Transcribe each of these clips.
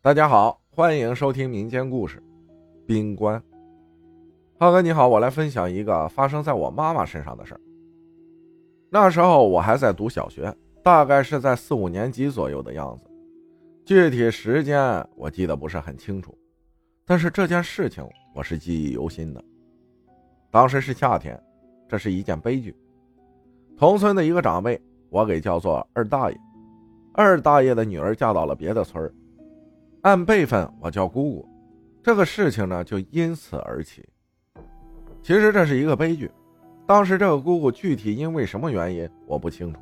大家好，欢迎收听民间故事《冰棺》。浩哥你好，我来分享一个发生在我妈妈身上的事儿。那时候我还在读小学，大概是在四五年级左右的样子，具体时间我记得不是很清楚，但是这件事情我是记忆犹新的。当时是夏天，这是一件悲剧。同村的一个长辈，我给叫做二大爷，二大爷的女儿嫁到了别的村儿。按辈分，我叫姑姑，这个事情呢就因此而起。其实这是一个悲剧，当时这个姑姑具体因为什么原因我不清楚，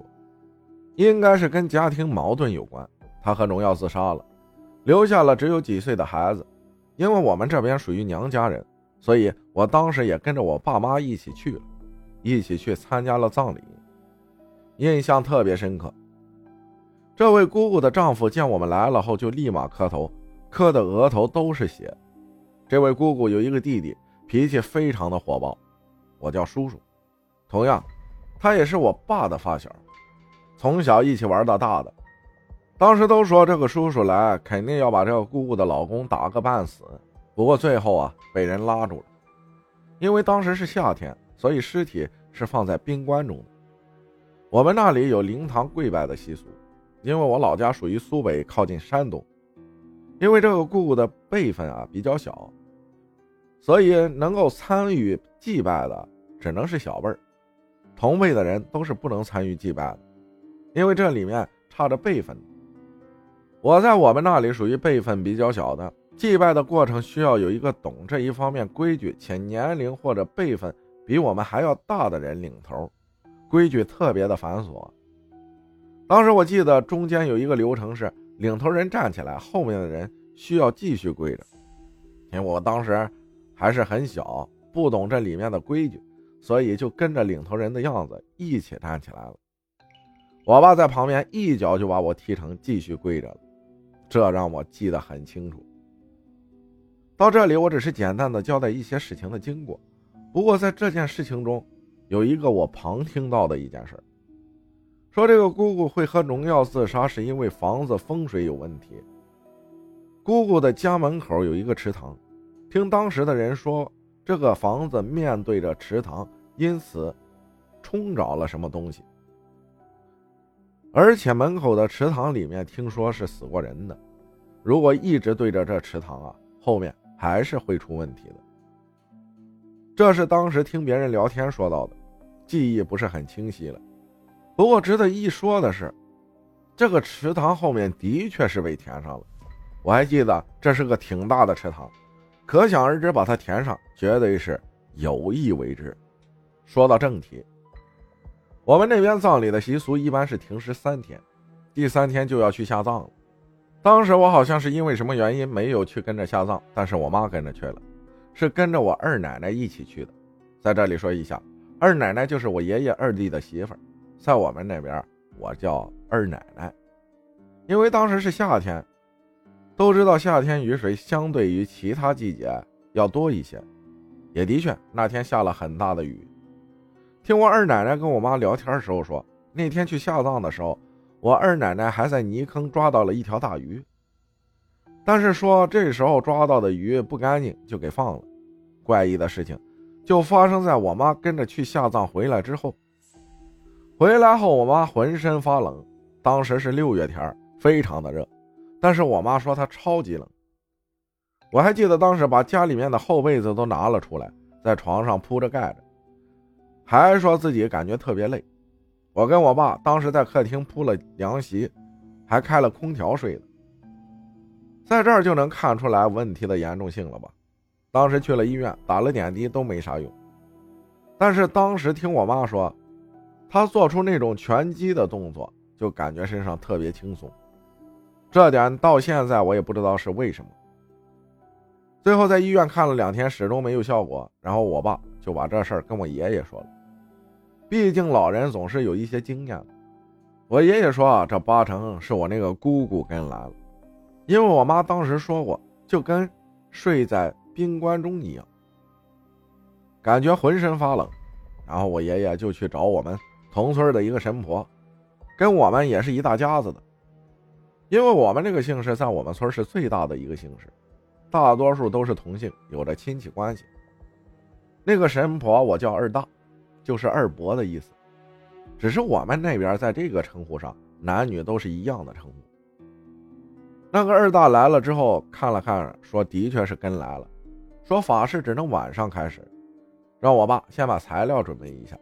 应该是跟家庭矛盾有关。她和荣耀自杀了，留下了只有几岁的孩子。因为我们这边属于娘家人，所以我当时也跟着我爸妈一起去了，一起去参加了葬礼，印象特别深刻。这位姑姑的丈夫见我们来了后，就立马磕头，磕的额头都是血。这位姑姑有一个弟弟，脾气非常的火爆，我叫叔叔。同样，他也是我爸的发小，从小一起玩到大的。当时都说这个叔叔来肯定要把这个姑姑的老公打个半死，不过最后啊被人拉住了，因为当时是夏天，所以尸体是放在冰棺中的。我们那里有灵堂跪拜的习俗。因为我老家属于苏北，靠近山东，因为这个姑姑的辈分啊比较小，所以能够参与祭拜的只能是小辈儿，同辈的人都是不能参与祭拜的，因为这里面差着辈分。我在我们那里属于辈分比较小的，祭拜的过程需要有一个懂这一方面规矩且年龄或者辈分比我们还要大的人领头，规矩特别的繁琐。当时我记得中间有一个流程是领头人站起来，后面的人需要继续跪着。因为我当时还是很小，不懂这里面的规矩，所以就跟着领头人的样子一起站起来了。我爸在旁边一脚就把我踢成继续跪着了，这让我记得很清楚。到这里，我只是简单的交代一些事情的经过。不过在这件事情中，有一个我旁听到的一件事。说这个姑姑会喝农药自杀，是因为房子风水有问题。姑姑的家门口有一个池塘，听当时的人说，这个房子面对着池塘，因此冲着了什么东西。而且门口的池塘里面听说是死过人的，如果一直对着这池塘啊，后面还是会出问题的。这是当时听别人聊天说到的，记忆不是很清晰了。不过值得一说的是，这个池塘后面的确是被填上了。我还记得这是个挺大的池塘，可想而知，把它填上绝对是有意为之。说到正题，我们那边葬礼的习俗一般是停尸三天，第三天就要去下葬了。当时我好像是因为什么原因没有去跟着下葬，但是我妈跟着去了，是跟着我二奶奶一起去的。在这里说一下，二奶奶就是我爷爷二弟的媳妇儿。在我们那边，我叫二奶奶，因为当时是夏天，都知道夏天雨水相对于其他季节要多一些，也的确那天下了很大的雨。听我二奶奶跟我妈聊天的时候说，那天去下葬的时候，我二奶奶还在泥坑抓到了一条大鱼，但是说这时候抓到的鱼不干净，就给放了。怪异的事情就发生在我妈跟着去下葬回来之后。回来后，我妈浑身发冷。当时是六月天，非常的热，但是我妈说她超级冷。我还记得当时把家里面的厚被子都拿了出来，在床上铺着盖着，还说自己感觉特别累。我跟我爸当时在客厅铺了凉席，还开了空调睡的。在这儿就能看出来问题的严重性了吧？当时去了医院，打了点滴都没啥用。但是当时听我妈说。他做出那种拳击的动作，就感觉身上特别轻松，这点到现在我也不知道是为什么。最后在医院看了两天，始终没有效果，然后我爸就把这事儿跟我爷爷说了，毕竟老人总是有一些经验。我爷爷说啊，这八成是我那个姑姑跟来了，因为我妈当时说过，就跟睡在冰棺中一样，感觉浑身发冷，然后我爷爷就去找我们。同村的一个神婆，跟我们也是一大家子的。因为我们这个姓氏在我们村是最大的一个姓氏，大多数都是同姓，有着亲戚关系。那个神婆我叫二大，就是二伯的意思。只是我们那边在这个称呼上，男女都是一样的称呼。那个二大来了之后，看了看，说的确是跟来了，说法事只能晚上开始，让我爸先把材料准备一下。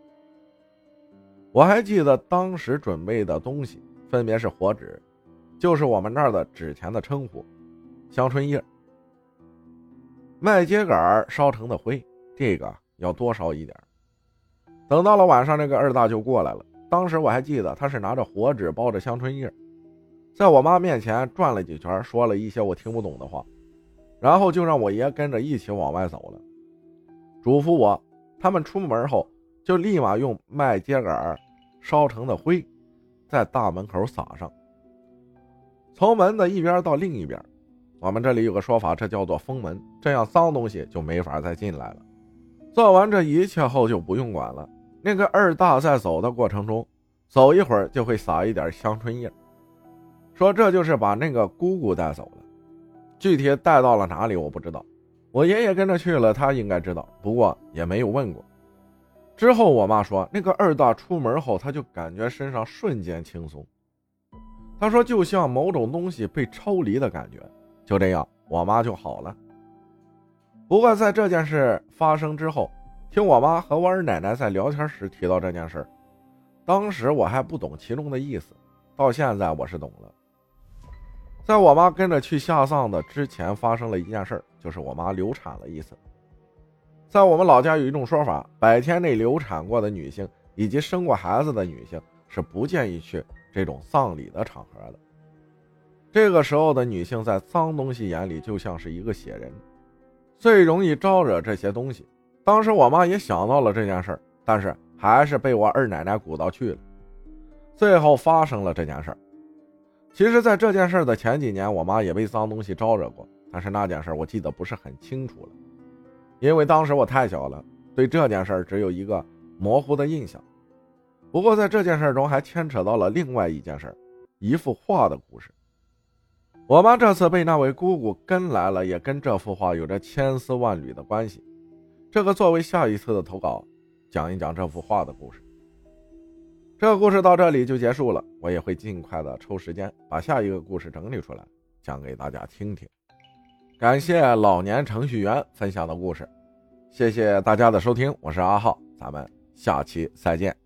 我还记得当时准备的东西分别是火纸，就是我们那儿的纸钱的称呼，香椿叶、麦秸秆烧成的灰，这个要多烧一点。等到了晚上，那个二大就过来了。当时我还记得他是拿着火纸包着香椿叶，在我妈面前转了几圈，说了一些我听不懂的话，然后就让我爷跟着一起往外走了，嘱咐我他们出门后就立马用麦秸秆。烧成的灰，在大门口撒上，从门的一边到另一边。我们这里有个说法，这叫做封门，这样脏东西就没法再进来了。做完这一切后就不用管了。那个二大在走的过程中，走一会儿就会撒一点香椿叶，说这就是把那个姑姑带走了。具体带到了哪里我不知道，我爷爷跟着去了，他应该知道，不过也没有问过。之后，我妈说，那个二大出门后，他就感觉身上瞬间轻松。他说，就像某种东西被抽离的感觉。就这样，我妈就好了。不过，在这件事发生之后，听我妈和我二奶奶在聊天时提到这件事，当时我还不懂其中的意思，到现在我是懂了。在我妈跟着去下葬的之前，发生了一件事，就是我妈流产了一次。在我们老家有一种说法，百天内流产过的女性以及生过孩子的女性是不建议去这种丧礼的场合的。这个时候的女性在脏东西眼里就像是一个血人，最容易招惹这些东西。当时我妈也想到了这件事但是还是被我二奶奶鼓捣去了。最后发生了这件事其实，在这件事的前几年，我妈也被脏东西招惹过，但是那件事我记得不是很清楚了。因为当时我太小了，对这件事只有一个模糊的印象。不过在这件事中还牵扯到了另外一件事，一幅画的故事。我妈这次被那位姑姑跟来了，也跟这幅画有着千丝万缕的关系。这个作为下一次的投稿，讲一讲这幅画的故事。这个故事到这里就结束了，我也会尽快的抽时间把下一个故事整理出来，讲给大家听听。感谢老年程序员分享的故事，谢谢大家的收听，我是阿浩，咱们下期再见。